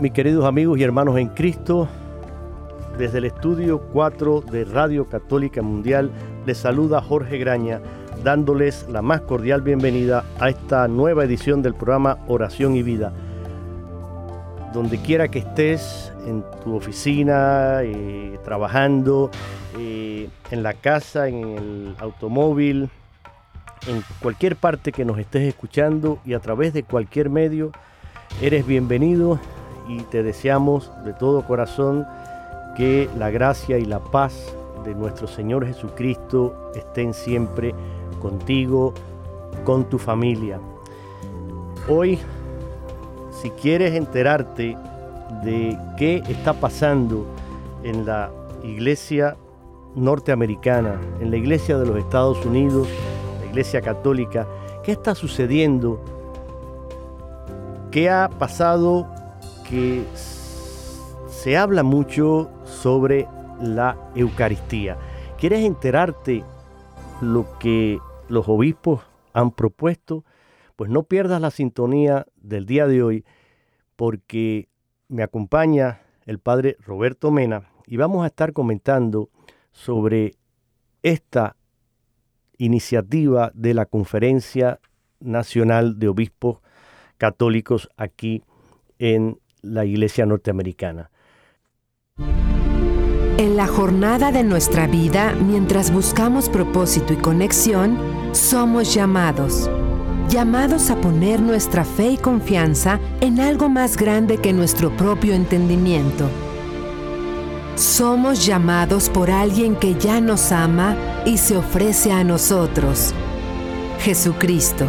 Mis queridos amigos y hermanos en Cristo, desde el estudio 4 de Radio Católica Mundial les saluda Jorge Graña, dándoles la más cordial bienvenida a esta nueva edición del programa Oración y Vida. Donde quiera que estés, en tu oficina, eh, trabajando, eh, en la casa, en el automóvil, en cualquier parte que nos estés escuchando y a través de cualquier medio, eres bienvenido y te deseamos de todo corazón que la gracia y la paz de nuestro Señor Jesucristo estén siempre contigo, con tu familia. Hoy, si quieres enterarte de qué está pasando en la iglesia norteamericana, en la iglesia de los Estados Unidos, la iglesia católica, qué está sucediendo, qué ha pasado que se habla mucho sobre la Eucaristía. ¿Quieres enterarte lo que los obispos han propuesto? Pues no pierdas la sintonía del día de hoy porque me acompaña el padre Roberto Mena y vamos a estar comentando sobre esta iniciativa de la Conferencia Nacional de Obispos Católicos aquí en la iglesia norteamericana. En la jornada de nuestra vida, mientras buscamos propósito y conexión, somos llamados. Llamados a poner nuestra fe y confianza en algo más grande que nuestro propio entendimiento. Somos llamados por alguien que ya nos ama y se ofrece a nosotros. Jesucristo.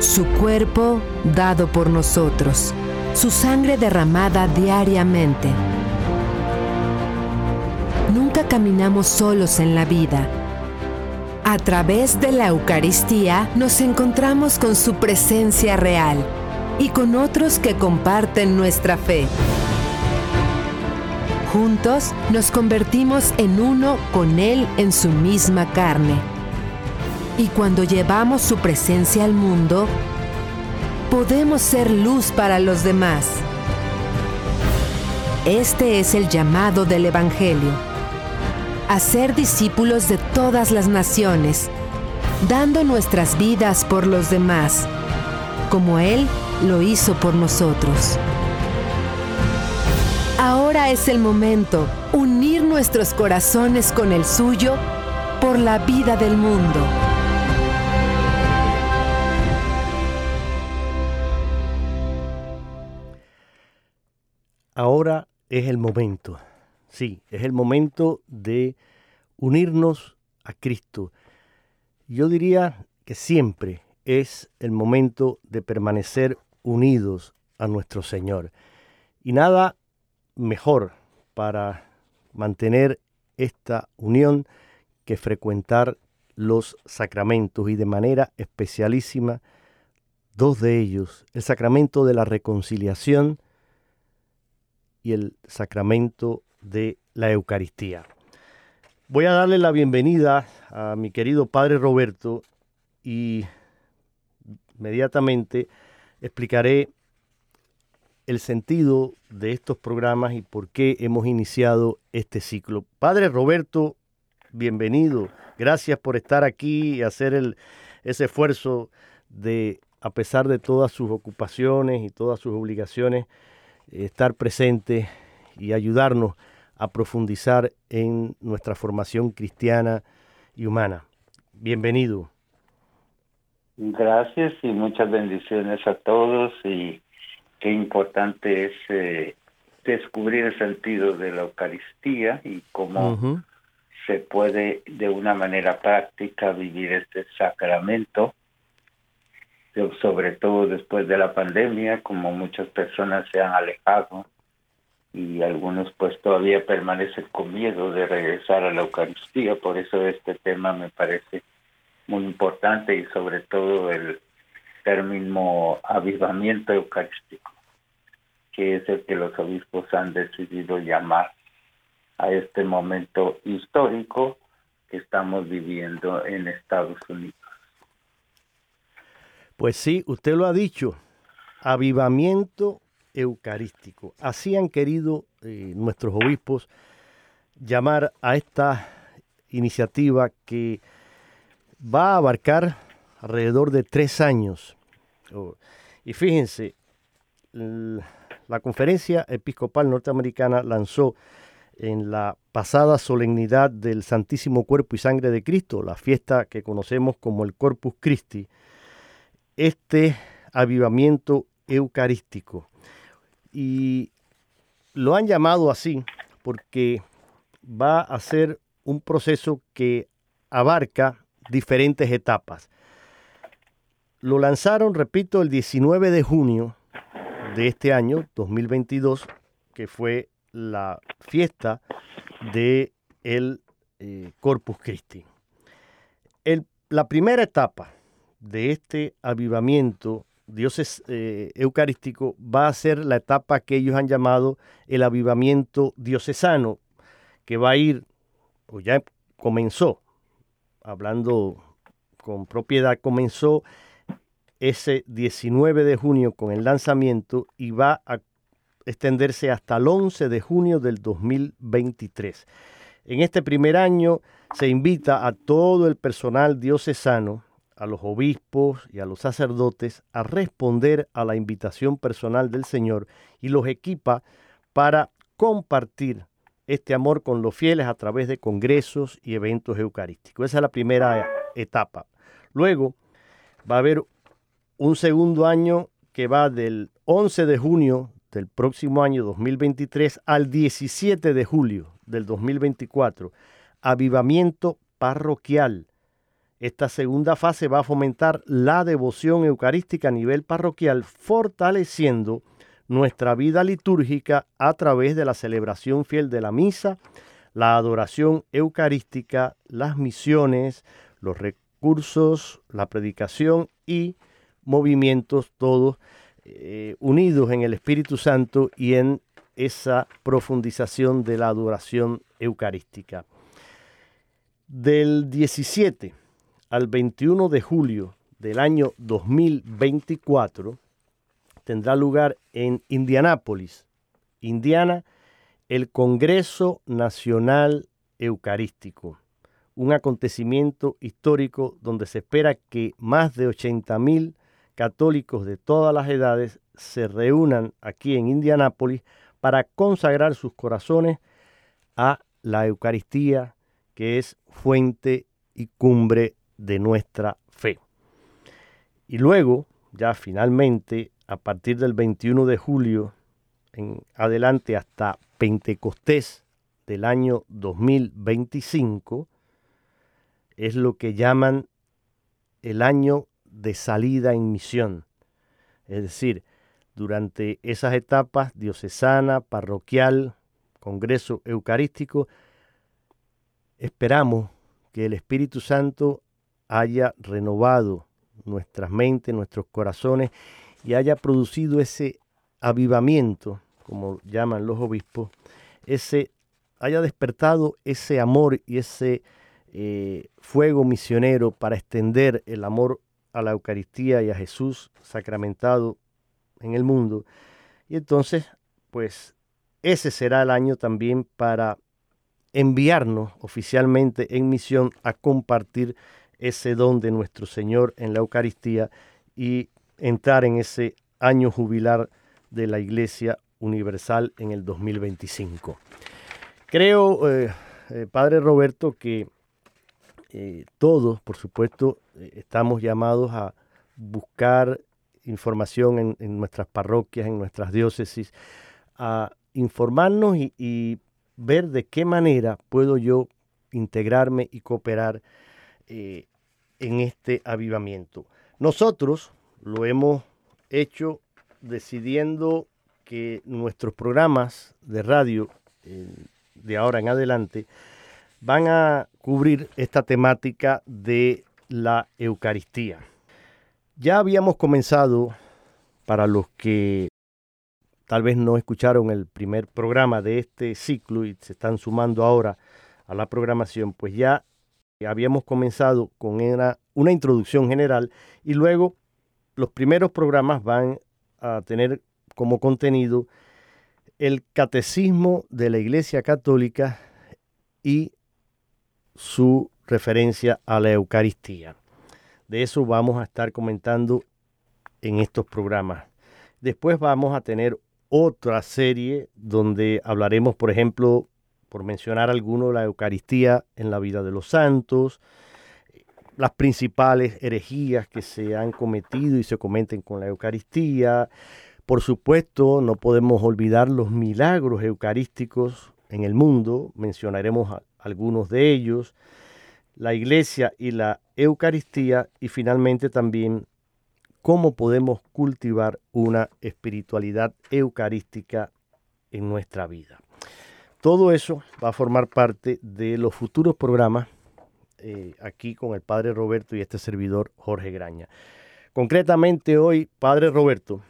Su cuerpo dado por nosotros su sangre derramada diariamente. Nunca caminamos solos en la vida. A través de la Eucaristía nos encontramos con su presencia real y con otros que comparten nuestra fe. Juntos nos convertimos en uno con Él en su misma carne. Y cuando llevamos su presencia al mundo, podemos ser luz para los demás. Este es el llamado del Evangelio, a ser discípulos de todas las naciones, dando nuestras vidas por los demás, como Él lo hizo por nosotros. Ahora es el momento, unir nuestros corazones con el suyo por la vida del mundo. Ahora es el momento, sí, es el momento de unirnos a Cristo. Yo diría que siempre es el momento de permanecer unidos a nuestro Señor. Y nada mejor para mantener esta unión que frecuentar los sacramentos y de manera especialísima dos de ellos, el sacramento de la reconciliación y el sacramento de la Eucaristía. Voy a darle la bienvenida a mi querido Padre Roberto y inmediatamente explicaré el sentido de estos programas y por qué hemos iniciado este ciclo. Padre Roberto, bienvenido. Gracias por estar aquí y hacer el, ese esfuerzo de, a pesar de todas sus ocupaciones y todas sus obligaciones, estar presente y ayudarnos a profundizar en nuestra formación cristiana y humana. Bienvenido. Gracias y muchas bendiciones a todos y qué importante es eh, descubrir el sentido de la Eucaristía y cómo se puede de una manera práctica vivir este sacramento, sobre todo después de la pandemia, como muchas personas se han alejado y algunos pues todavía permanecen con miedo de regresar a la Eucaristía, por eso este tema me parece muy importante y sobre todo el término avivamiento eucarístico, que es el que los obispos han decidido llamar a este momento histórico que estamos viviendo en Estados Unidos. Pues sí, usted lo ha dicho, avivamiento eucarístico. Así han querido eh, nuestros obispos llamar a esta iniciativa que va a abarcar alrededor de tres años. Oh, y fíjense, la conferencia episcopal norteamericana lanzó en la pasada solemnidad del Santísimo Cuerpo y Sangre de Cristo, la fiesta que conocemos como el Corpus Christi, este avivamiento eucarístico. Y lo han llamado así porque va a ser un proceso que abarca diferentes etapas. Lo lanzaron, repito, el 19 de junio de este año, 2022, que fue la fiesta de el eh, Corpus Christi. la primera etapa de este avivamiento dioses eh, eucarístico va a ser la etapa que ellos han llamado el avivamiento diocesano, que va a ir, o ya comenzó, hablando con propiedad, comenzó ese 19 de junio con el lanzamiento y va a extenderse hasta el 11 de junio del 2023. En este primer año se invita a todo el personal diocesano, a los obispos y a los sacerdotes a responder a la invitación personal del Señor y los equipa para compartir este amor con los fieles a través de congresos y eventos eucarísticos. Esa es la primera etapa. Luego va a haber un segundo año que va del 11 de junio del próximo año 2023 al 17 de julio del 2024. Avivamiento parroquial. Esta segunda fase va a fomentar la devoción eucarística a nivel parroquial, fortaleciendo nuestra vida litúrgica a través de la celebración fiel de la misa, la adoración eucarística, las misiones, los recursos, la predicación y movimientos todos eh, unidos en el Espíritu Santo y en esa profundización de la adoración eucarística. Del 17 al 21 de julio del año 2024, tendrá lugar en Indianápolis, Indiana, el Congreso Nacional Eucarístico, un acontecimiento histórico donde se espera que más de 80.000 católicos de todas las edades se reúnan aquí en Indianápolis para consagrar sus corazones a la Eucaristía, que es fuente y cumbre de nuestra fe. Y luego, ya finalmente, a partir del 21 de julio en adelante hasta Pentecostés del año 2025, es lo que llaman el año de salida en misión. Es decir, durante esas etapas diocesana, parroquial, Congreso Eucarístico, esperamos que el Espíritu Santo haya renovado nuestras mentes, nuestros corazones y haya producido ese avivamiento, como llaman los obispos, ese haya despertado ese amor y ese eh, fuego misionero para extender el amor a la Eucaristía y a Jesús sacramentado en el mundo. Y entonces, pues ese será el año también para enviarnos oficialmente en misión a compartir ese don de nuestro Señor en la Eucaristía y entrar en ese año jubilar de la Iglesia Universal en el 2025. Creo, eh, eh, Padre Roberto, que eh, todos, por supuesto, estamos llamados a buscar información en, nuestras parroquias, en nuestras diócesis, a informarnos y ver de qué manera puedo yo integrarme y cooperar en este avivamiento. Nosotros lo hemos hecho decidiendo que nuestros programas de radio de ahora en adelante van a cubrir esta temática de la Eucaristía. Ya habíamos comenzado, para los que tal vez no escucharon el primer programa de este ciclo y se están sumando ahora a la programación, pues ya habíamos comenzado con una, una introducción general y luego los primeros programas van a tener como contenido el catecismo de la Iglesia Católica y su referencia a la Eucaristía. De eso vamos a estar comentando en estos programas. Después vamos a tener otra serie donde hablaremos, por ejemplo, por mencionar alguno, la Eucaristía en la vida de los santos, las principales herejías que se han cometido y se cometen con la Eucaristía. Por supuesto, no podemos olvidar los milagros eucarísticos en el mundo, mencionaremos algunos de ellos, la iglesia y la Eucaristía y finalmente también cómo podemos cultivar una espiritualidad eucarística en nuestra vida. Todo eso va a formar parte de los futuros programas eh, aquí con el Padre Roberto y este servidor Jorge Graña. Concretamente hoy, Padre Roberto,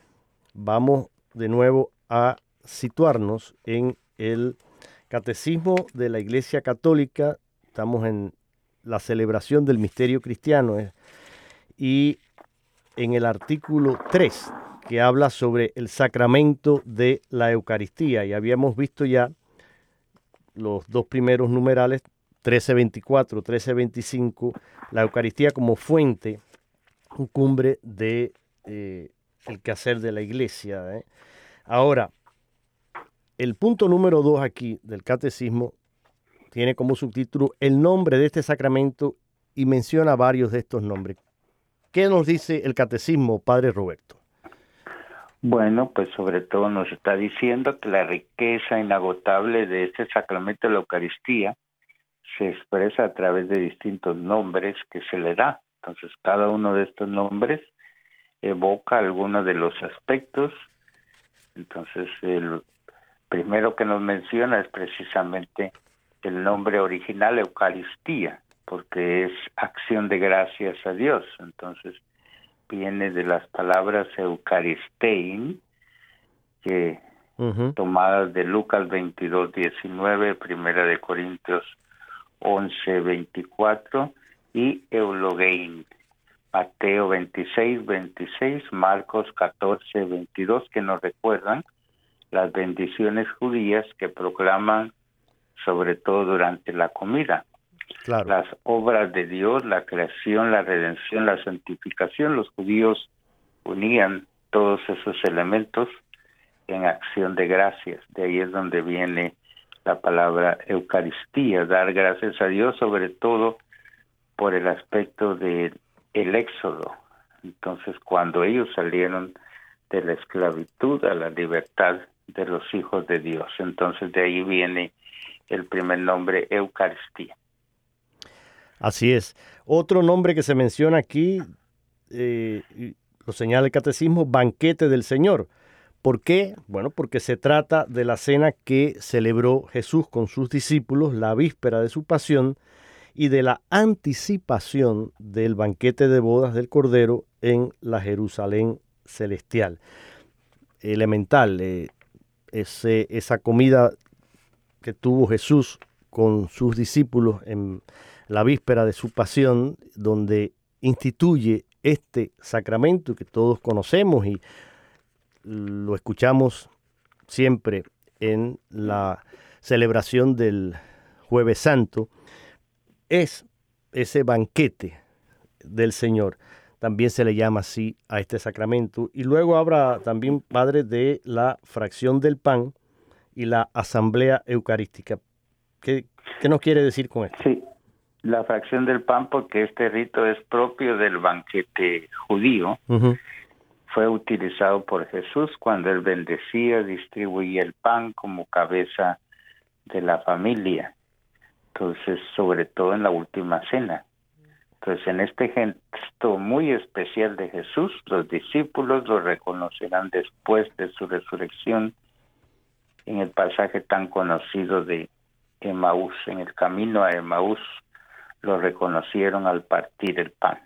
vamos de nuevo a situarnos en el Catecismo de la Iglesia Católica. Estamos en la celebración del misterio cristiano eh, y en el artículo 3 que habla sobre el sacramento de la Eucaristía. Y habíamos visto ya los dos primeros numerales, 1324, 1325, la Eucaristía como fuente, cumbre de eh, quehacer de la iglesia. ¿eh? Ahora, el punto número dos aquí del catecismo tiene como subtítulo el nombre de este sacramento y menciona varios de estos nombres. ¿Qué nos dice el catecismo, Padre Roberto? Bueno, pues sobre todo nos está diciendo que la riqueza inagotable de este sacramento de la Eucaristía se expresa a través de distintos nombres que se le da. Entonces, cada uno de estos nombres evoca algunos de los aspectos. Entonces, el primero que nos menciona es precisamente el nombre original Eucaristía, porque es acción de gracias a Dios. Entonces, viene de las palabras Eucaristein, que tomadas de Lucas 22, 19, Primera de Corintios 11, 24 y Eulogein, Mateo 26, 26, Marcos 14, 22, que nos recuerdan las bendiciones judías que proclaman sobre todo durante la comida las obras de Dios, la creación, la redención, la santificación, los judíos unían todos esos elementos en acción de gracias. De ahí es donde viene la palabra Eucaristía, dar gracias a Dios sobre todo por el aspecto del el éxodo. Entonces, cuando ellos salieron de la esclavitud a la libertad de los hijos de Dios. Entonces, de ahí viene el primer nombre Eucaristía. Así es. Otro nombre que se menciona aquí, eh, lo señala el catecismo, banquete del Señor, ¿Por qué? Bueno, porque se trata de la cena que celebró Jesús con sus discípulos la víspera de su pasión y de la anticipación del banquete de bodas del Cordero en la Jerusalén celestial. Elemental, eh, esa comida que tuvo Jesús con sus discípulos en la víspera de su pasión, donde instituye este sacramento que todos conocemos y lo escuchamos siempre en la celebración del jueves santo, es ese banquete del Señor. También se le llama así a este sacramento. Y luego habrá también, Padre, de la fracción del pan y la asamblea eucarística. ¿Qué, qué nos quiere decir con esto? Sí, la fracción del pan porque este rito es propio del banquete judío fue utilizado por Jesús cuando él bendecía, distribuía el pan como cabeza de la familia. Entonces, sobre todo en la última cena. Entonces, en este gesto muy especial de Jesús, los discípulos lo reconocerán después de su resurrección en el pasaje tan conocido de Emaús. En el camino a Emaús lo reconocieron al partir el pan.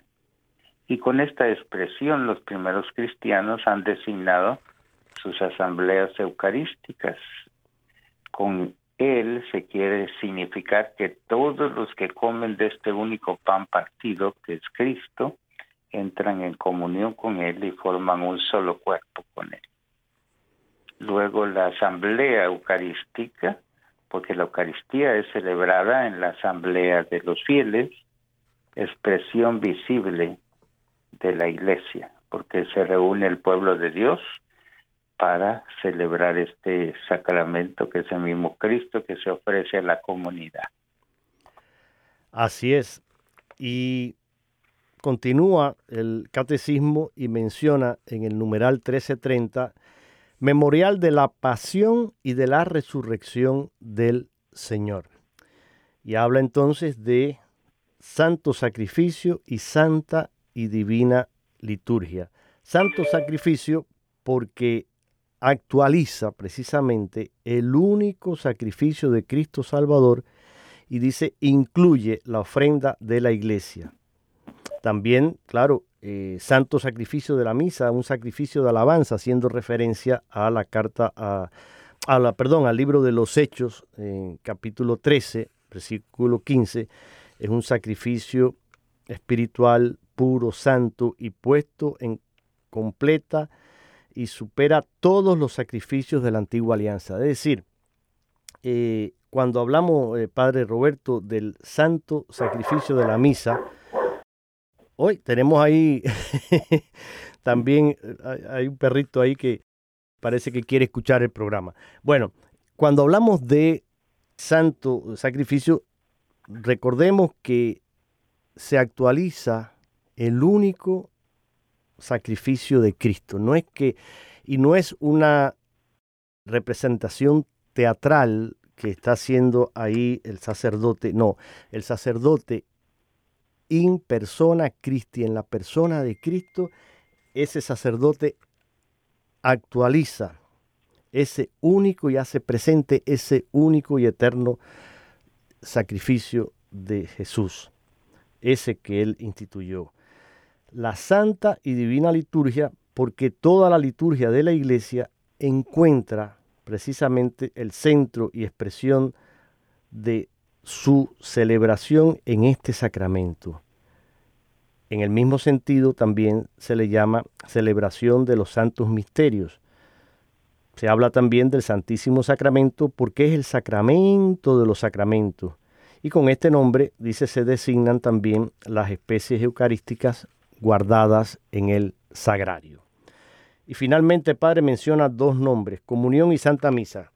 Y con esta expresión los primeros cristianos han designado sus asambleas eucarísticas. Con él se quiere significar que todos los que comen de este único pan partido, que es Cristo, entran en comunión con Él y forman un solo cuerpo con Él. Luego la asamblea eucarística, porque la Eucaristía es celebrada en la asamblea de los fieles, expresión visible de la iglesia, porque se reúne el pueblo de Dios para celebrar este sacramento que es el mismo Cristo que se ofrece a la comunidad. Así es. Y continúa el catecismo y menciona en el numeral 1330 memorial de la pasión y de la resurrección del Señor. Y habla entonces de santo sacrificio y santa y divina liturgia. Santo sacrificio porque actualiza precisamente el único sacrificio de Cristo Salvador y dice incluye la ofrenda de la iglesia. También, claro, eh, santo sacrificio de la misa, un sacrificio de alabanza, haciendo referencia a la carta, a, a la, perdón, al libro de los Hechos, en capítulo 13, versículo 15, es un sacrificio espiritual puro, santo y puesto en completa y supera todos los sacrificios de la antigua alianza. Es decir, eh, cuando hablamos, eh, Padre Roberto, del santo sacrificio de la misa, hoy tenemos ahí también, hay un perrito ahí que parece que quiere escuchar el programa. Bueno, cuando hablamos de santo sacrificio, recordemos que se actualiza el único sacrificio de Cristo. No es que, y no es una representación teatral que está haciendo ahí el sacerdote, no, el sacerdote in persona Christi, en la persona de Cristo, ese sacerdote actualiza ese único y hace presente ese único y eterno sacrificio de Jesús, ese que él instituyó la santa y divina liturgia porque toda la liturgia de la iglesia encuentra precisamente el centro y expresión de su celebración en este sacramento. En el mismo sentido también se le llama celebración de los santos misterios. Se habla también del Santísimo Sacramento porque es el sacramento de los sacramentos. Y con este nombre, dice, se designan también las especies eucarísticas guardadas en el sagrario. Y finalmente, Padre, menciona dos nombres, comunión y Santa Misa.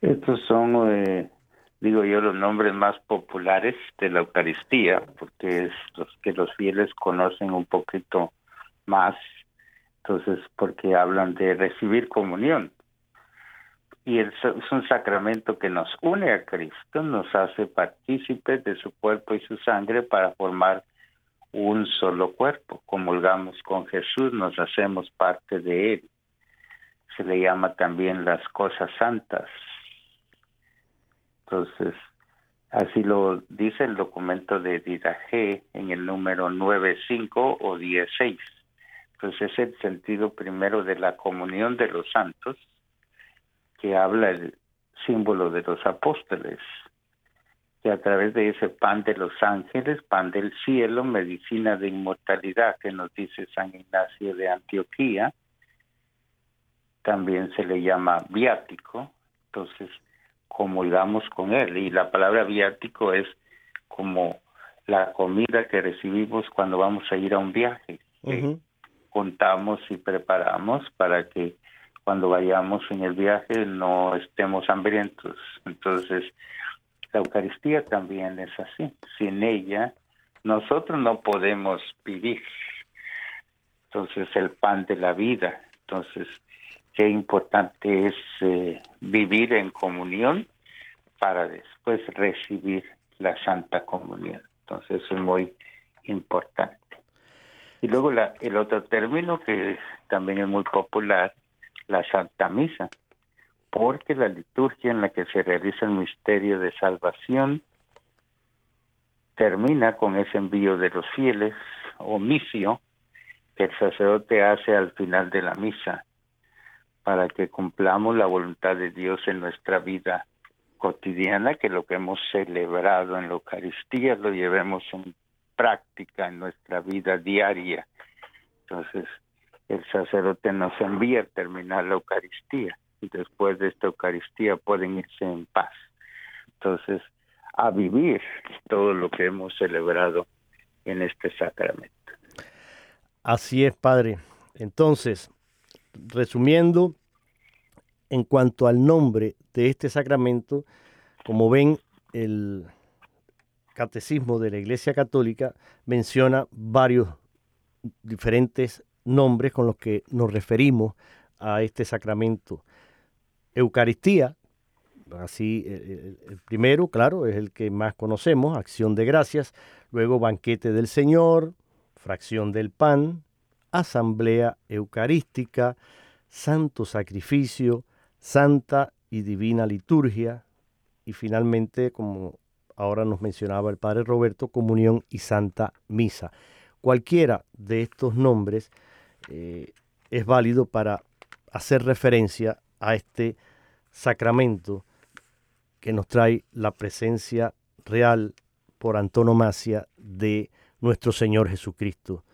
Estos son, eh, digo yo, los nombres más populares de la Eucaristía, porque es los que los fieles conocen un poquito más, entonces, porque hablan de recibir comunión. Y es un sacramento que nos une a Cristo, nos hace partícipes de su cuerpo y su sangre para formar un solo cuerpo. Comulgamos con Jesús, nos hacemos parte de Él. se le llama también las cosas santas. Entonces, así lo dice el documento de Didaje en el número 95 o 16. Entonces es el sentido primero de la comunión de los santos, que habla el símbolo de los apóstoles, que a través de ese pan de los ángeles, pan del cielo, medicina de inmortalidad, que nos dice San Ignacio de Antioquía, también se le llama viático, entonces comulgamos con él. Y la palabra viático es como la comida que recibimos cuando vamos a ir a un viaje. Contamos y preparamos para que cuando vayamos en el viaje no estemos hambrientos. Entonces, la Eucaristía también es así. Sin ella, nosotros no podemos vivir. Entonces, el pan de la vida. Entonces, qué importante es eh, vivir en comunión para después recibir la Santa Comunión. Entonces es muy importante. Y luego la, el otro término que también es muy popular, la Santa Misa, porque la liturgia en la que se realiza el misterio de salvación termina con ese envío de los fieles o misio que el sacerdote hace al final de la misa para que cumplamos la voluntad de Dios en nuestra vida cotidiana, que lo que hemos celebrado en la Eucaristía lo llevemos en práctica en nuestra vida diaria. Entonces, el sacerdote nos envía a terminar la Eucaristía y después de esta Eucaristía pueden irse en paz. Entonces, a vivir todo lo que hemos celebrado en este sacramento. Así es, Padre. Entonces, resumiendo, en cuanto al nombre de este sacramento, como ven, el catecismo de la Iglesia Católica menciona varios diferentes nombres con los que nos referimos a este sacramento. Eucaristía, así el, primero, claro, es el que más conocemos, acción de gracias, luego banquete del Señor, fracción del pan, asamblea eucarística, santo sacrificio, santa y divina liturgia y finalmente, como ahora nos mencionaba el Padre Roberto, comunión y santa misa. Cualquiera de estos nombres eh, es válido para hacer referencia a este sacramento que nos trae la presencia real por antonomasia de nuestro Señor Jesucristo,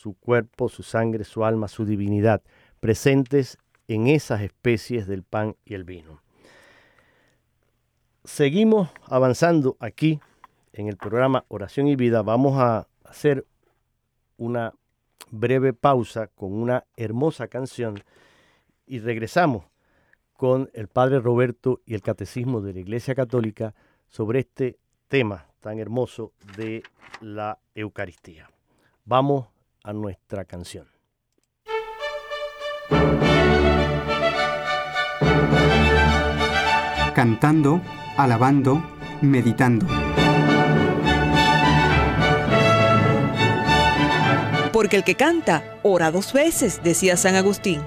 su cuerpo, su sangre, su alma, su divinidad, presentes en esas especies del pan y el vino. Seguimos avanzando aquí en el programa Oración y Vida. Vamos a hacer una breve pausa con una hermosa canción y regresamos con el Padre Roberto y el Catecismo de la Iglesia Católica sobre este tema tan hermoso de la Eucaristía. Vamos a nuestra canción. cantando, alabando, meditando. Porque el que canta, ora dos veces, decía San Agustín.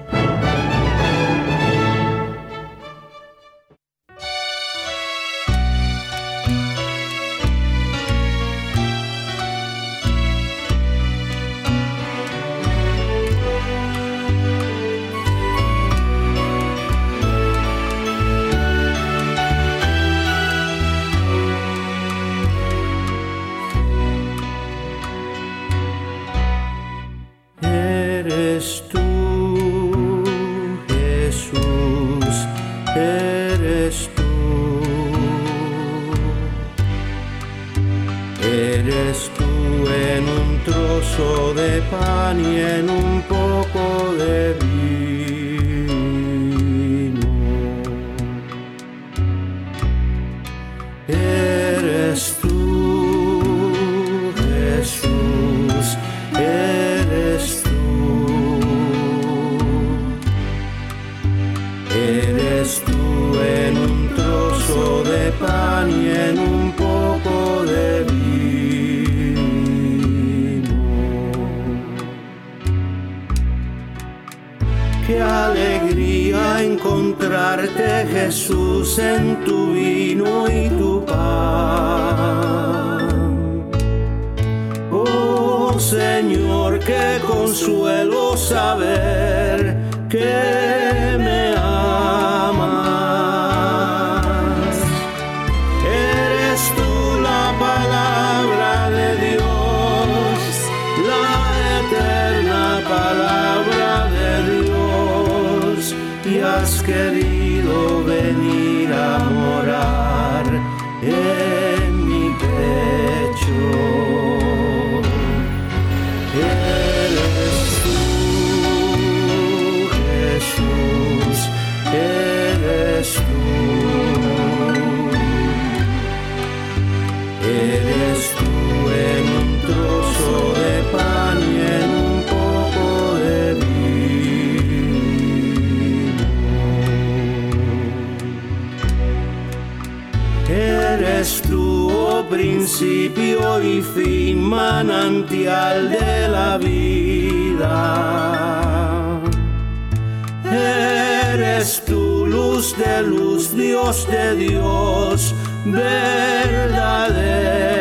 De Dios, verdadero.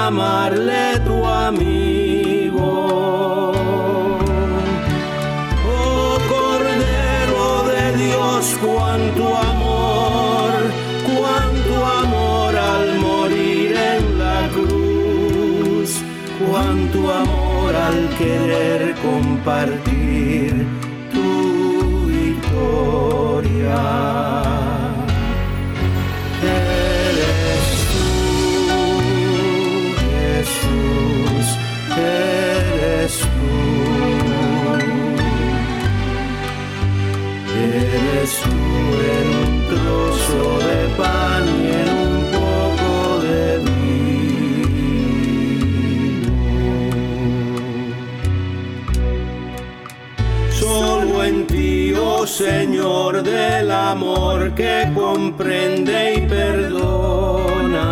Llamarle tu amigo. Oh Cordero de Dios, cuánto amor, cuánto amor al morir en la cruz, cuánto amor al querer compartir Señor del amor que comprende y perdona.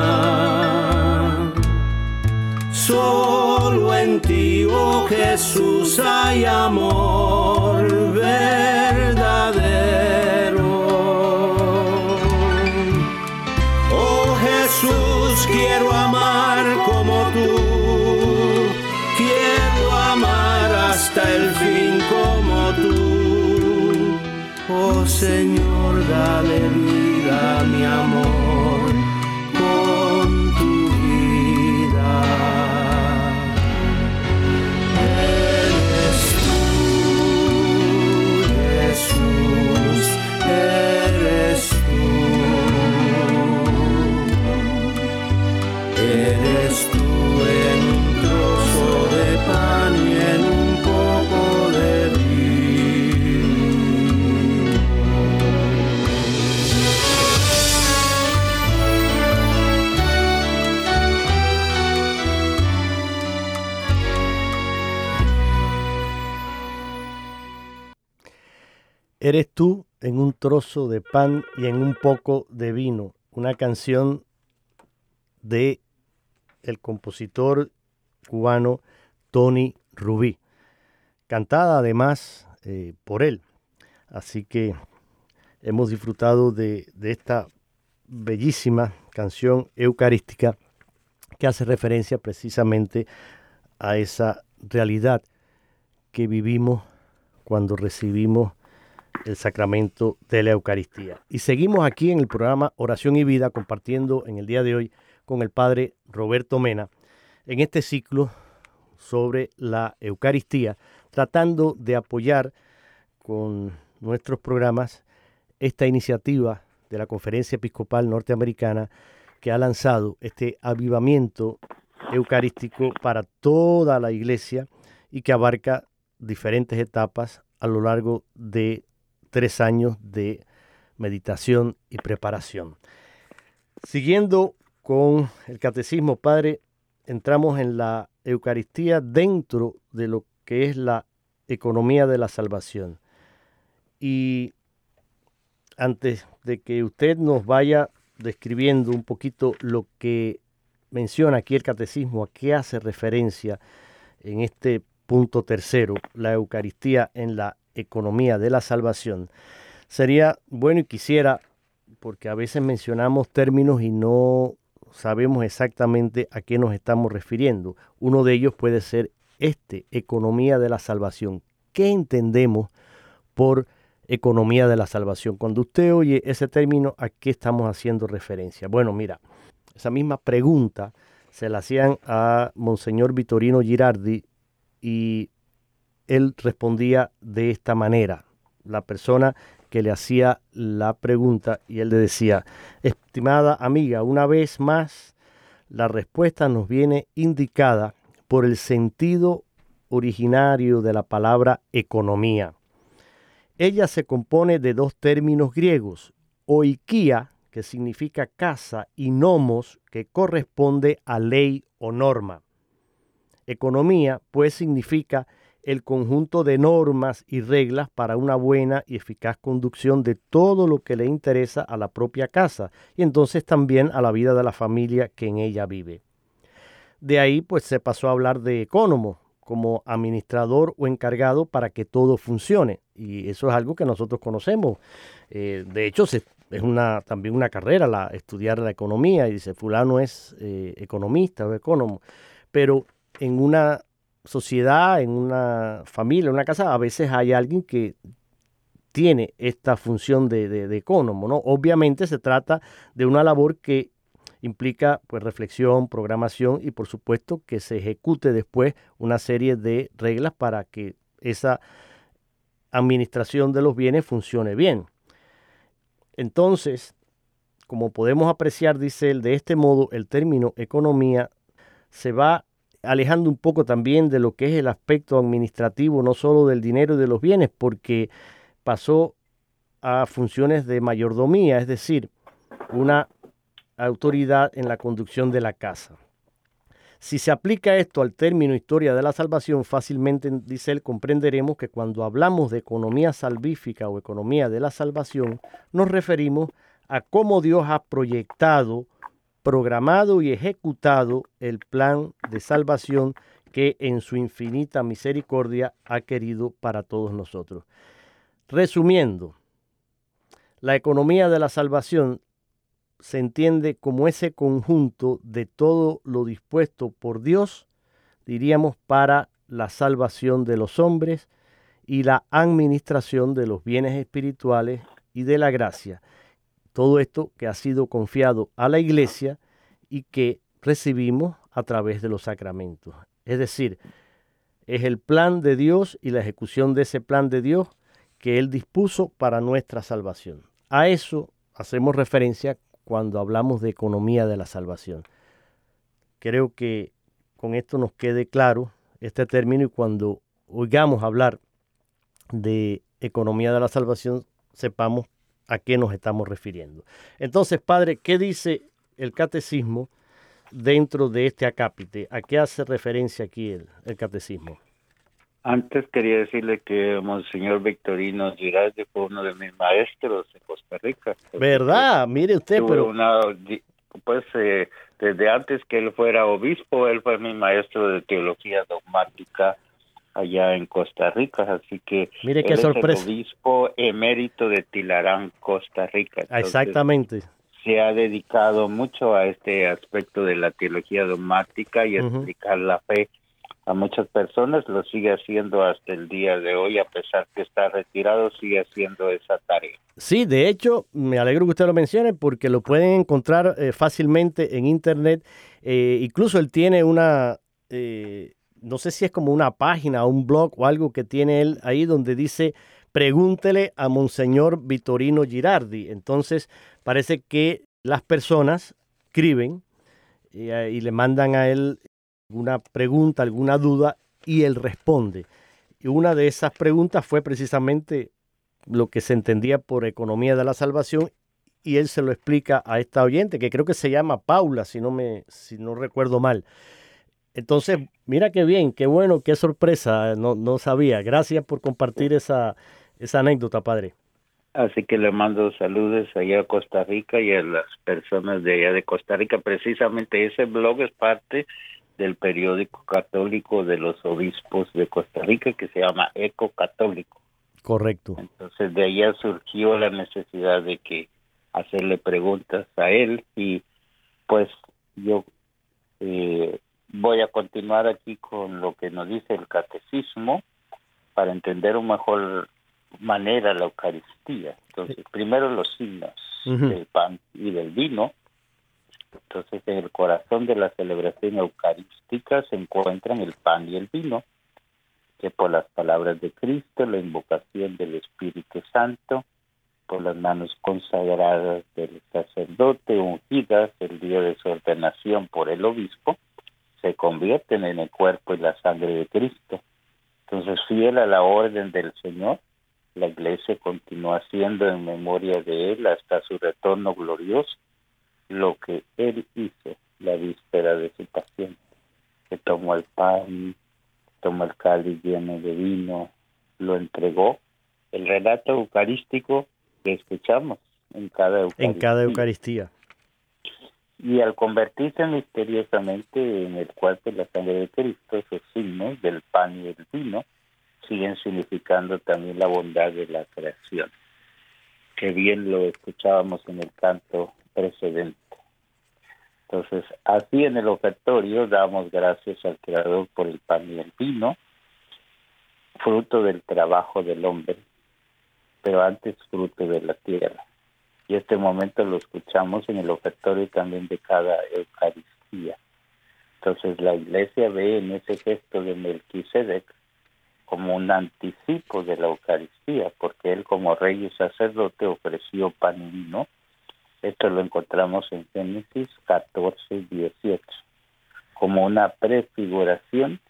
Solo en ti, oh Jesús, hay amor Señor, dale vida a mi amor con tu vida. Eres tú, Jesús, eres tú. Eres tú Eres tú en un trozo de pan y en un poco de vino. Una canción de el compositor cubano Tony Rubí, cantada además eh, por él. Así que hemos disfrutado de, de esta bellísima canción eucarística que hace referencia precisamente a esa realidad que vivimos cuando recibimos el sacramento de la Eucaristía. Y seguimos aquí en el programa Oración y Vida compartiendo en el día de hoy con el Padre Roberto Mena en este ciclo sobre la Eucaristía, tratando de apoyar con nuestros programas esta iniciativa de la Conferencia Episcopal Norteamericana que ha lanzado este avivamiento eucarístico para toda la iglesia y que abarca diferentes etapas a lo largo de tres años de meditación y preparación. Siguiendo con el catecismo, Padre, entramos en la Eucaristía dentro de lo que es la economía de la salvación. Y antes de que usted nos vaya describiendo un poquito lo que menciona aquí el catecismo, a qué hace referencia en este punto tercero, la Eucaristía en la economía de la salvación, sería bueno y quisiera, porque a veces mencionamos términos y no sabemos exactamente a qué nos estamos refiriendo. Uno de ellos puede ser este, economía de la salvación. ¿Qué entendemos por economía de la salvación? Cuando usted oye ese término, ¿a qué estamos haciendo referencia? Bueno, mira, esa misma pregunta se la hacían a Monseñor Vitorino Girardi y él respondía de esta manera. La persona que le hacía la pregunta y él le decía, estimada amiga, una vez más, la respuesta nos viene indicada por el sentido originario de la palabra economía. Ella se compone de dos términos griegos, oikia, que significa casa, y nomos, que corresponde a ley o norma. Economía, pues, significa el conjunto de normas y reglas para una buena y eficaz conducción de todo lo que le interesa a la propia casa y entonces también a la vida de la familia que en ella vive. De ahí pues se pasó a hablar de ecónomo como administrador o encargado para que todo funcione y eso es algo que nosotros conocemos. Eh, de hecho es una, también una carrera la, estudiar la economía y dice fulano es eh, economista o ecónomo, pero en una sociedad, en una familia, en una casa, a veces hay alguien que tiene esta función de, de, de ¿no? Obviamente se trata de una labor que implica pues reflexión, programación y por supuesto que se ejecute después una serie de reglas para que esa administración de los bienes funcione bien. Entonces, como podemos apreciar, dice él, de este modo el término economía se va alejando un poco también de lo que es el aspecto administrativo, no solo del dinero y de los bienes, porque pasó a funciones de mayordomía, es decir, una autoridad en la conducción de la casa. Si se aplica esto al término historia de la salvación, fácilmente, dice él, comprenderemos que cuando hablamos de economía salvífica o economía de la salvación, nos referimos a cómo Dios ha proyectado programado y ejecutado el plan de salvación que en su infinita misericordia ha querido para todos nosotros. Resumiendo, la economía de la salvación se entiende como ese conjunto de todo lo dispuesto por Dios, diríamos, para la salvación de los hombres y la administración de los bienes espirituales y de la gracia todo esto que ha sido confiado a la iglesia y que recibimos a través de los sacramentos. Es decir, es el plan de Dios y la ejecución de ese plan de Dios que Él dispuso para nuestra salvación. A eso hacemos referencia cuando hablamos de economía de la salvación. Creo que con esto nos quede claro este término y cuando oigamos hablar de economía de la salvación, sepamos a qué nos estamos refiriendo. Entonces, padre, ¿qué dice el catecismo dentro de este acápite? ¿A qué hace referencia aquí el, catecismo? Antes quería decirle que Monseñor Victorino Girardi fue uno de mis maestros en Costa Rica. ¿Verdad? Mire usted, pero... pues eh, desde antes que él fuera obispo, él fue mi maestro de teología dogmática allá en Costa Rica, así que Mire qué sorpresa. es el obispo emérito de Tilarán, Costa Rica. Exactamente. Se ha dedicado mucho a este aspecto de la teología dogmática y a explicar la fe a muchas personas, lo sigue haciendo hasta el día de hoy, a pesar que está retirado, sigue haciendo esa tarea. Sí, de hecho, me alegro que usted lo mencione porque lo pueden encontrar eh, fácilmente en internet. Eh, incluso él tiene una, eh, no sé si es como una página, un blog o algo que tiene él ahí donde dice pregúntele a Monseñor Vitorino Girardi. Entonces, parece que las personas escriben y le mandan a él alguna pregunta, alguna duda y él responde. Y una de esas preguntas fue precisamente lo que se entendía por economía de la salvación y él se lo explica a esta oyente que creo que se llama Paula, si no me si no recuerdo mal. Entonces, mira qué bien, qué bueno, qué sorpresa, no, no sabía. Gracias por compartir esa, esa anécdota, padre. Así que le mando saludos allá a Costa Rica y a las personas de allá de Costa Rica. Precisamente ese blog es parte del periódico católico de los obispos de Costa Rica que se llama Eco Católico. Correcto. Entonces de allá surgió la necesidad de que hacerle preguntas a él y pues yo eh, voy a continuar aquí con lo que nos dice el catecismo para entender una mejor manera la Eucaristía. Entonces, primero los signos del pan y del vino, entonces, en el corazón de la celebración eucarística se encuentran el pan y el vino, que por las palabras de Cristo, la invocación del Espíritu Santo, por las manos consagradas del sacerdote, ungidas el día de su ordenación por el obispo, se convierten en el cuerpo y la sangre de Cristo. Entonces, fiel a la orden del Señor, la iglesia continúa haciendo en memoria de Él hasta su retorno glorioso lo que él hizo la víspera de su pasión, que tomó el pan, tomó el cáliz lleno de vino, lo entregó. El relato eucarístico que escuchamos en cada Eucaristía. En cada Eucaristía. Y al convertirse misteriosamente en el cuerpo y la sangre de Cristo, esos signos del pan y el vino siguen significando también la bondad de la creación. Que bien lo escuchábamos en el canto precedente. Entonces, así en el ofertorio damos gracias al Creador por el pan y el vino, fruto del trabajo del hombre, pero antes fruto de la tierra. Y este momento lo escuchamos en el ofertorio también de cada Eucaristía. Entonces la iglesia ve en ese gesto de Melquisedec como un anticipo de la Eucaristía, porque él como rey y sacerdote ofreció pan y vino esto lo encontramos en Génesis 14, 18, como una prefiguración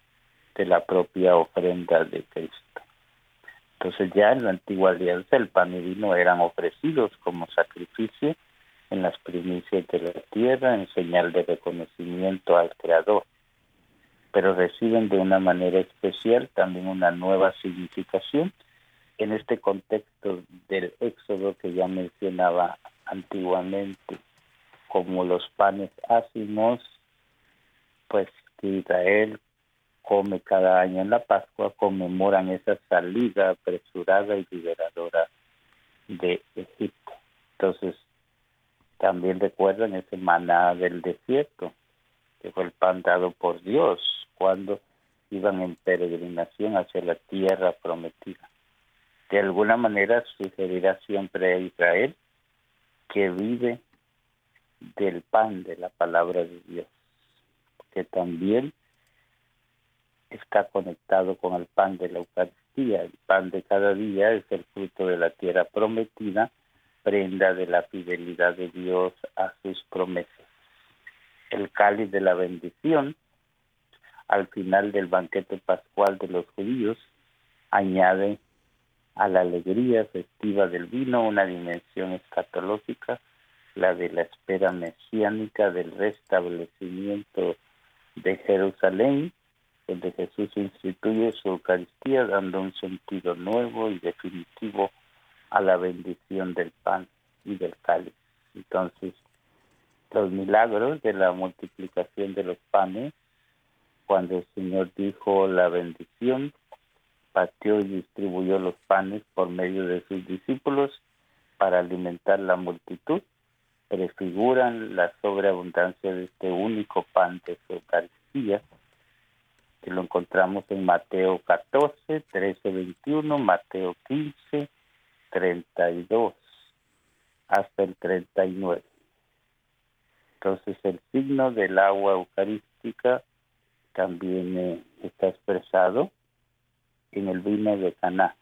de la propia ofrenda de Cristo. Entonces ya en la antigua alianza el pan y vino eran ofrecidos como sacrificio en las primicias de la tierra en señal de reconocimiento al Creador, pero reciben de una manera especial también una nueva significación. En este contexto del éxodo que ya mencionaba antiguamente, como los panes ácimos, pues que Israel come cada año en la Pascua, conmemoran esa salida apresurada y liberadora de Egipto. Entonces, también recuerdan ese maná del desierto, que fue el pan dado por Dios cuando iban en peregrinación hacia la tierra prometida. De alguna manera sugerirá siempre a Israel que vive del pan de la palabra de Dios, que también está conectado con el pan de la Eucaristía. El pan de cada día es el fruto de la tierra prometida, prenda de la fidelidad de Dios a sus promesas. El cáliz de la bendición, al final del banquete pascual de los judíos, añade a la alegría festiva del vino una dimensión escatológica, la de la espera mesiánica del restablecimiento de Jerusalén, donde Jesús instituye su Eucaristía dando un sentido nuevo y definitivo a la bendición del pan y del cáliz. Entonces, los milagros de la multiplicación de los panes, cuando el Señor dijo la bendición, partió y distribuyó los panes por medio de sus discípulos para alimentar la multitud, prefiguran la sobreabundancia de este único pan de su Eucaristía, que lo encontramos en Mateo 14, 13, 21, Mateo 15, 32 hasta el 39. Entonces el signo del agua eucarística también eh, está expresado en el vino de Caná,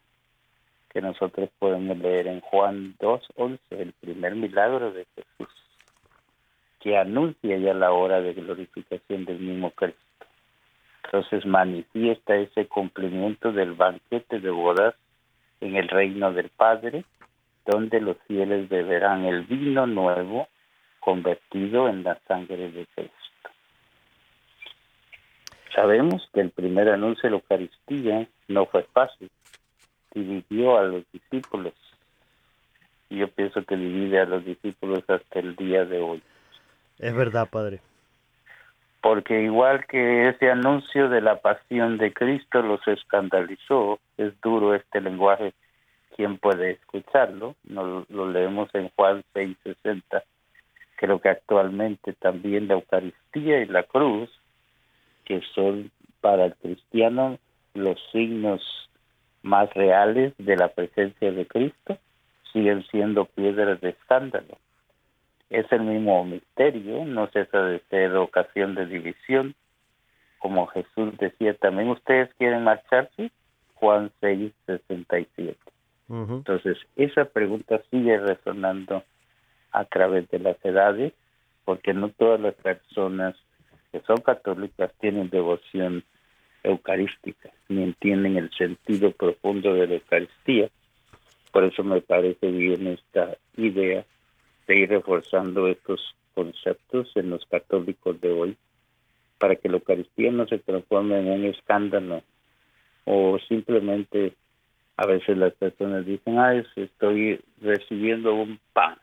que nosotros podemos leer en Juan 2.11, el primer milagro de Jesús, que anuncia ya la hora de glorificación del mismo Cristo. Entonces manifiesta ese cumplimiento del banquete de bodas en el reino del Padre, donde los fieles beberán el vino nuevo convertido en la sangre de Cristo. Sabemos que el primer anuncio de la Eucaristía no fue fácil, dividió a los discípulos. Yo pienso que divide a los discípulos hasta el día de hoy. Es verdad, Padre. Porque igual que ese anuncio de la pasión de Cristo los escandalizó, es duro este lenguaje, ¿quién puede escucharlo? Nos lo leemos en Juan 6:60. Creo que actualmente también la Eucaristía y la cruz, que son para el cristiano los signos más reales de la presencia de Cristo, siguen siendo piedras de escándalo. Es el mismo misterio, no cesa de ser ocasión de división. Como Jesús decía, también ustedes quieren marcharse, Juan 6, 67. Entonces, esa pregunta sigue resonando a través de las edades, porque no todas las personas que son católicas tienen devoción eucarística, ni entienden el sentido profundo de la Eucaristía. Por eso me parece bien esta idea de ir reforzando estos conceptos en los católicos de hoy, para que la Eucaristía no se transforme en un escándalo o simplemente a veces las personas dicen, ah, estoy recibiendo un pan,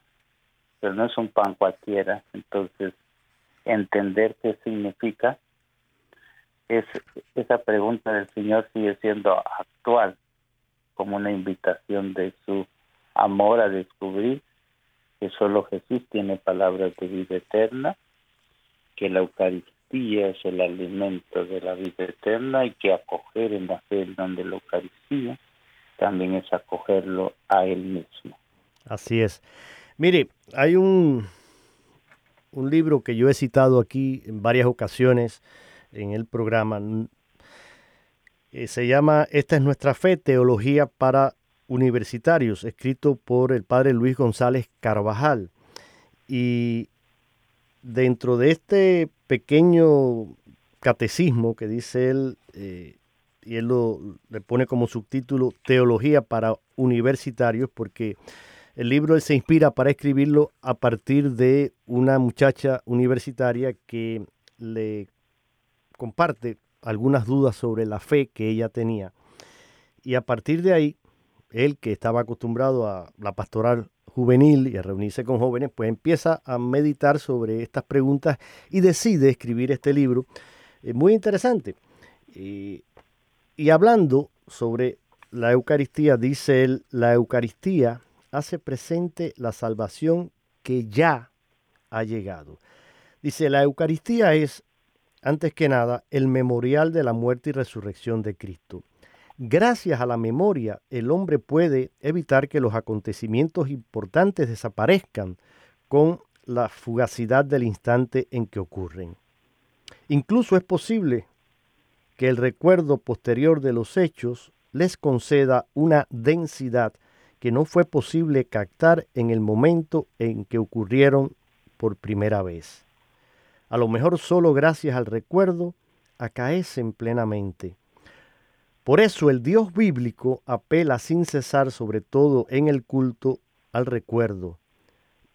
pero no es un pan cualquiera, entonces entender qué significa es, esa pregunta del Señor sigue siendo actual como una invitación de su amor a descubrir que solo Jesús tiene palabras de vida eterna, que la Eucaristía es el alimento de la vida eterna y que acoger en la fe donde la Eucaristía también es acogerlo a Él mismo. Así es. Mire, hay un, un libro que yo he citado aquí en varias ocasiones en el programa. Eh, se llama Esta es nuestra fe, Teología para Universitarios, escrito por el padre Luis González Carvajal. Y dentro de este pequeño catecismo que dice él, eh, y él lo, le pone como subtítulo Teología para Universitarios, porque el libro se inspira para escribirlo a partir de una muchacha universitaria que le comparte algunas dudas sobre la fe que ella tenía. Y a partir de ahí, él que estaba acostumbrado a la pastoral juvenil y a reunirse con jóvenes, pues empieza a meditar sobre estas preguntas y decide escribir este libro eh, muy interesante. y hablando sobre la Eucaristía, dice él, la Eucaristía hace presente la salvación que ya ha llegado. Dice, la Eucaristía es antes que nada, el memorial de la muerte y resurrección de Cristo. Gracias a la memoria, el hombre puede evitar que los acontecimientos importantes desaparezcan con la fugacidad del instante en que ocurren. Incluso es posible que el recuerdo posterior de los hechos les conceda una densidad que no fue posible captar en el momento en que ocurrieron por primera vez a lo mejor solo gracias al recuerdo, acaecen plenamente. Por eso el Dios bíblico apela sin cesar, sobre todo en el culto, al recuerdo.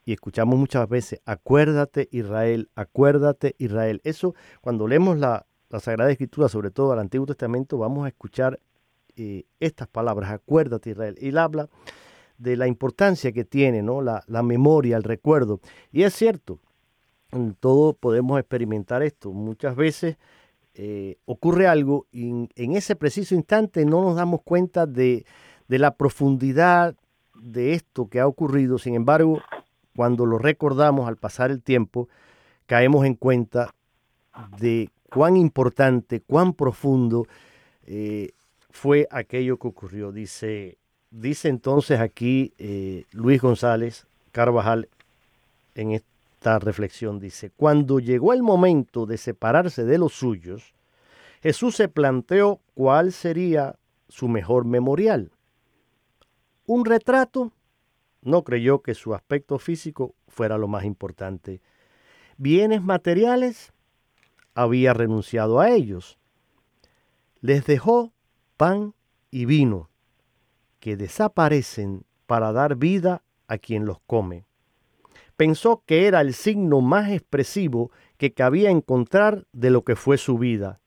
Y escuchamos muchas veces, acuérdate Israel, acuérdate Israel. Eso, cuando leemos la, Sagrada Escritura, sobre todo al Antiguo Testamento, vamos a escuchar eh, estas palabras, acuérdate Israel. Él habla de la importancia que tiene ¿no? la, memoria, el recuerdo. Y es cierto, todo podemos experimentar esto. Muchas veces eh, ocurre algo y en, ese preciso instante no nos damos cuenta de, la profundidad de esto que ha ocurrido. Sin embargo, cuando lo recordamos al pasar el tiempo, caemos en cuenta de cuán importante, cuán profundo eh, fue aquello que ocurrió. Dice, dice entonces aquí eh, Luis González Carvajal en esta reflexión, dice, cuando llegó el momento de separarse de los suyos, Jesús se planteó cuál sería su mejor memorial. Un retrato. No creyó que su aspecto físico fuera lo más importante. Bienes materiales. Había renunciado a ellos. Les dejó pan y vino, que desaparecen para dar vida a quien los come. Pensó que era el signo más expresivo que cabía encontrar de lo que fue su vida,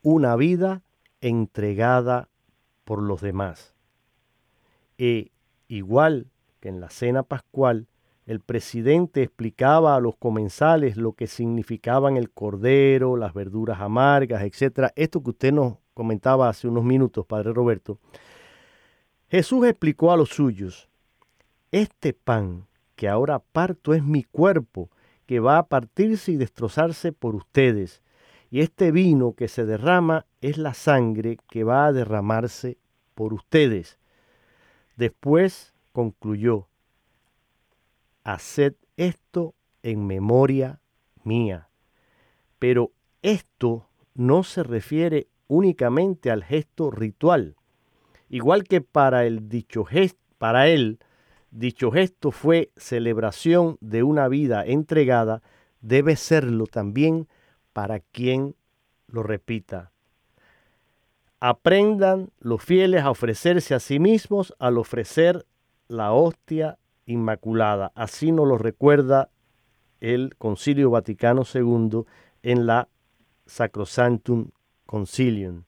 una vida entregada por los demás. E igual que en la cena pascual, el presidente explicaba a los comensales lo que significaban el cordero, las verduras amargas, etc. Esto que usted nos comentaba hace unos minutos, Padre Roberto. Jesús explicó a los suyos, este pan que ahora parto es mi cuerpo, que va a partirse y destrozarse por ustedes, y este vino que se derrama es la sangre que va a derramarse por ustedes. Después concluyó, haced esto en memoria mía. Pero esto no se refiere únicamente al gesto ritual. Igual que para, el dicho gesto, para él, dicho gesto fue celebración de una vida entregada, debe serlo también para quien lo repita. Aprendan los fieles a ofrecerse a sí mismos al ofrecer la hostia inmaculada. Así nos lo recuerda el Concilio Vaticano II en la Sacrosanctum Concilium.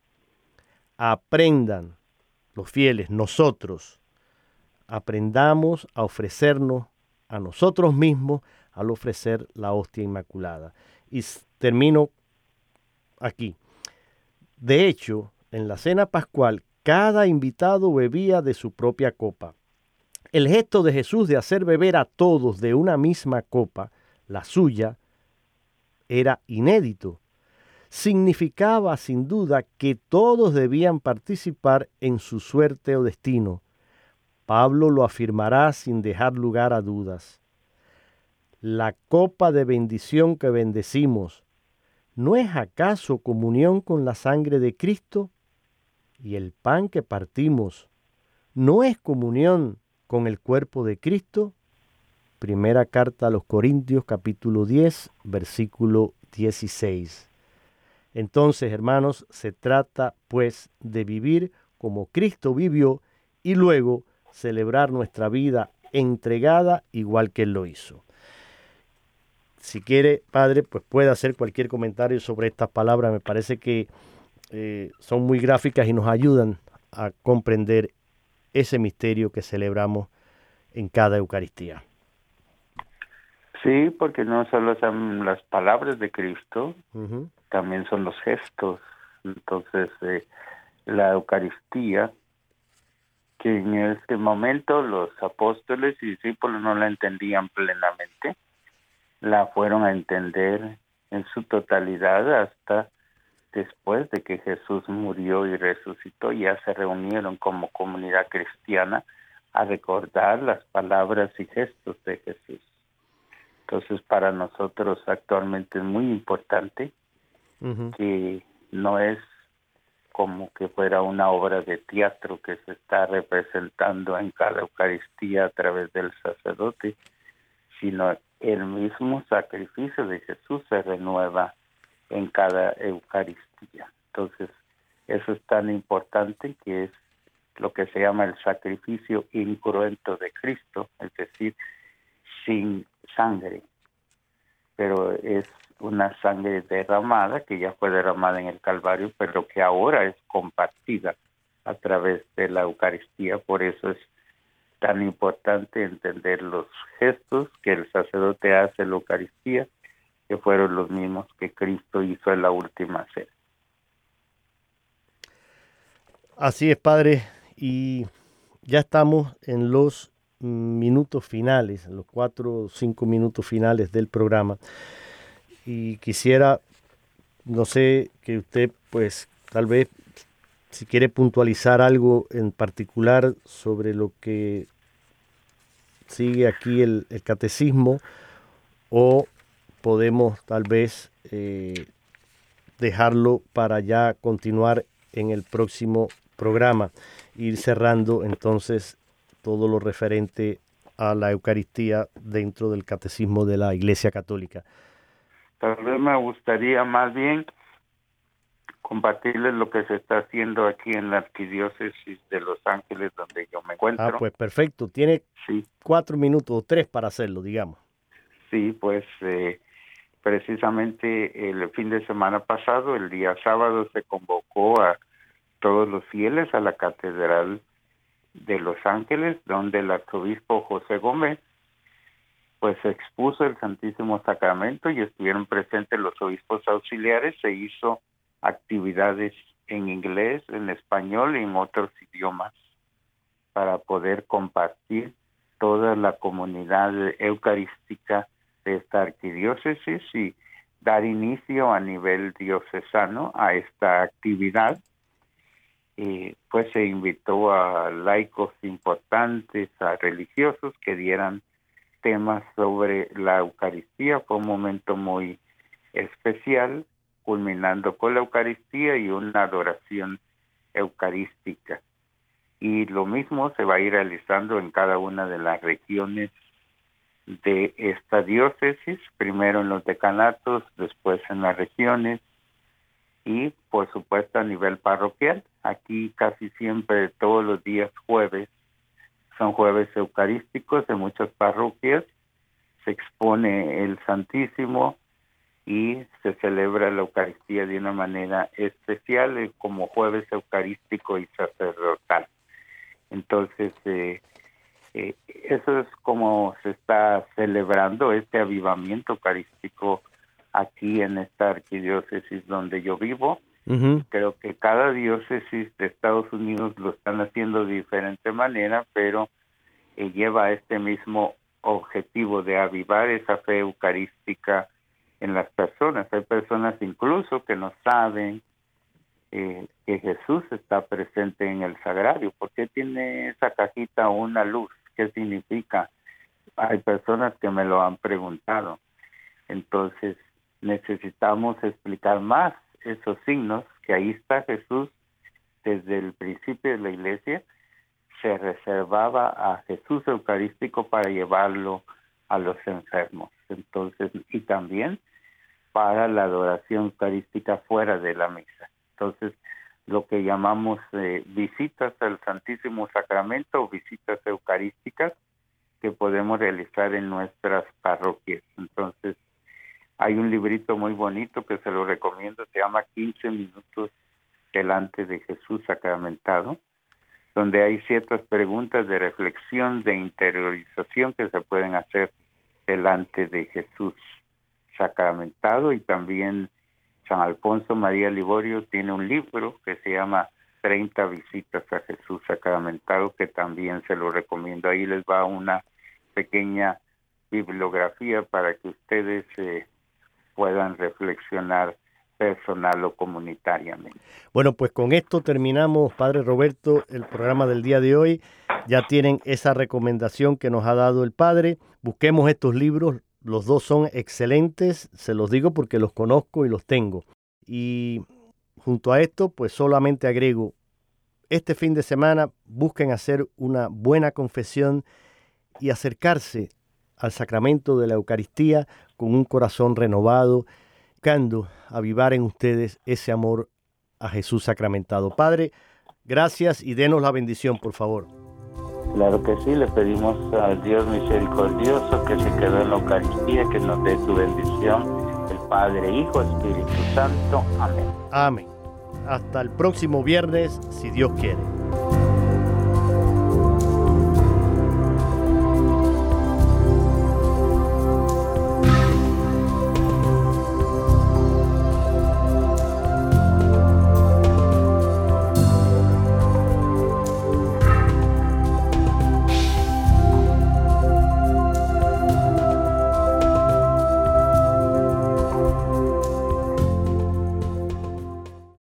Aprendan los fieles, nosotros, aprendamos a ofrecernos a nosotros mismos al ofrecer la hostia inmaculada. Y termino aquí. De hecho, en la cena pascual, cada invitado bebía de su propia copa. El gesto de Jesús de hacer beber a todos de una misma copa, la suya, era inédito. Significaba sin duda que todos debían participar en su suerte o destino. Pablo lo afirmará sin dejar lugar a dudas. La copa de bendición que bendecimos, ¿no es acaso comunión con la sangre de Cristo? Y el pan que partimos, ¿no es comunión con el cuerpo de Cristo? Primera carta a los Corintios capítulo 10, versículo 16. Entonces, hermanos, se trata pues de vivir como Cristo vivió y luego celebrar nuestra vida entregada igual que Él lo hizo. Si quiere, Padre, pues puede hacer cualquier comentario sobre estas palabras. Me parece que eh, son muy gráficas y nos ayudan a comprender ese misterio que celebramos en cada Eucaristía. Sí, porque no solo son las palabras de Cristo, también son los gestos. Entonces, eh, la Eucaristía, que en este momento los apóstoles y discípulos no la entendían plenamente, la fueron a entender en su totalidad hasta después de que Jesús murió y resucitó, ya se reunieron como comunidad cristiana a recordar las palabras y gestos de Jesús. Entonces para nosotros actualmente es muy importante que no es como que fuera una obra de teatro que se está representando en cada Eucaristía a través del sacerdote, sino el mismo sacrificio de Jesús se renueva en cada Eucaristía. Entonces, eso es tan importante que es lo que se llama el sacrificio incruento de Cristo, es decir, sin sangre, pero es una sangre derramada que ya fue derramada en el Calvario, pero que ahora es compartida a través de la Eucaristía, por eso es tan importante entender los gestos que el sacerdote hace en la Eucaristía, que fueron los mismos que Cristo hizo en la última cena. Así es, Padre, y ya estamos en los minutos finales, los cuatro o cinco minutos finales del programa. Y quisiera no sé que usted, pues, tal vez, si quiere puntualizar algo en particular sobre lo que sigue aquí el, catecismo, o podemos tal vez eh, dejarlo para ya continuar en el próximo programa, ir cerrando entonces todo lo referente a la Eucaristía dentro del catecismo de la Iglesia Católica. Tal vez me gustaría más bien compartirles lo que se está haciendo aquí en la Arquidiócesis de Los Ángeles, donde yo me encuentro. Ah, pues perfecto. Tiene cuatro minutos o tres para hacerlo, digamos. Sí, pues eh, precisamente el fin de semana pasado, el día sábado, se convocó a todos los fieles a la Catedral de Los Ángeles, donde el arzobispo José Gómez pues expuso el Santísimo Sacramento y estuvieron presentes los obispos auxiliares, se hizo actividades en inglés, en español y en otros idiomas para poder compartir toda la comunidad eucarística de esta arquidiócesis y dar inicio a nivel diocesano a esta actividad. Y pues se invitó a laicos importantes, a religiosos que dieran temas sobre la Eucaristía. Fue un momento muy especial, culminando con la Eucaristía y una adoración eucarística. Y lo mismo se va a ir realizando en cada una de las regiones de esta diócesis, primero en los decanatos, después en las regiones y por supuesto a nivel parroquial. Aquí casi siempre todos los días jueves son jueves eucarísticos en muchas parroquias, se expone el Santísimo y se celebra la Eucaristía de una manera especial eh, como jueves eucarístico y sacerdotal. Entonces, eh, eh, eso es como se está celebrando este avivamiento eucarístico aquí en esta arquidiócesis donde yo vivo Creo que cada diócesis de Estados Unidos lo están haciendo de diferente manera, pero eh, lleva este mismo objetivo de avivar esa fe eucarística en las personas. Hay personas incluso que no saben eh, que Jesús está presente en el sagrario. ¿Por qué tiene esa cajita una luz? ¿Qué significa? Hay personas que me lo han preguntado. Entonces necesitamos explicar más esos signos, que ahí está Jesús desde el principio de la iglesia, se reservaba a Jesús Eucarístico para llevarlo a los enfermos. Entonces, y también para la adoración eucarística fuera de la misa. Entonces, lo que llamamos eh, visitas al Santísimo Sacramento o visitas eucarísticas que podemos realizar en nuestras parroquias. Entonces, hay un librito muy bonito que se lo recomiendo, se llama 15 minutos delante de Jesús sacramentado, donde hay ciertas preguntas de reflexión, de interiorización que se pueden hacer delante de Jesús sacramentado y también San Alfonso María Liborio tiene un libro que se llama 30 visitas a Jesús sacramentado que también se lo recomiendo. Ahí les va una pequeña bibliografía para que ustedes eh, puedan reflexionar personal o comunitariamente. Bueno, pues con esto terminamos, Padre Roberto, el programa del día de hoy. Ya tienen esa recomendación que nos ha dado el Padre. Busquemos estos libros, los dos son excelentes, se los digo porque los conozco y los tengo. Y junto a esto, pues solamente agrego, este fin de semana busquen hacer una buena confesión y acercarse al sacramento de la Eucaristía con un corazón renovado, buscando avivar en ustedes ese amor a Jesús sacramentado. Padre, gracias y denos la bendición, por favor. Claro que sí, le pedimos al Dios misericordioso que se quede en la Eucaristía, que nos dé su bendición, el Padre, Hijo, Espíritu Santo. Amén. Amén. Hasta el próximo viernes, si Dios quiere.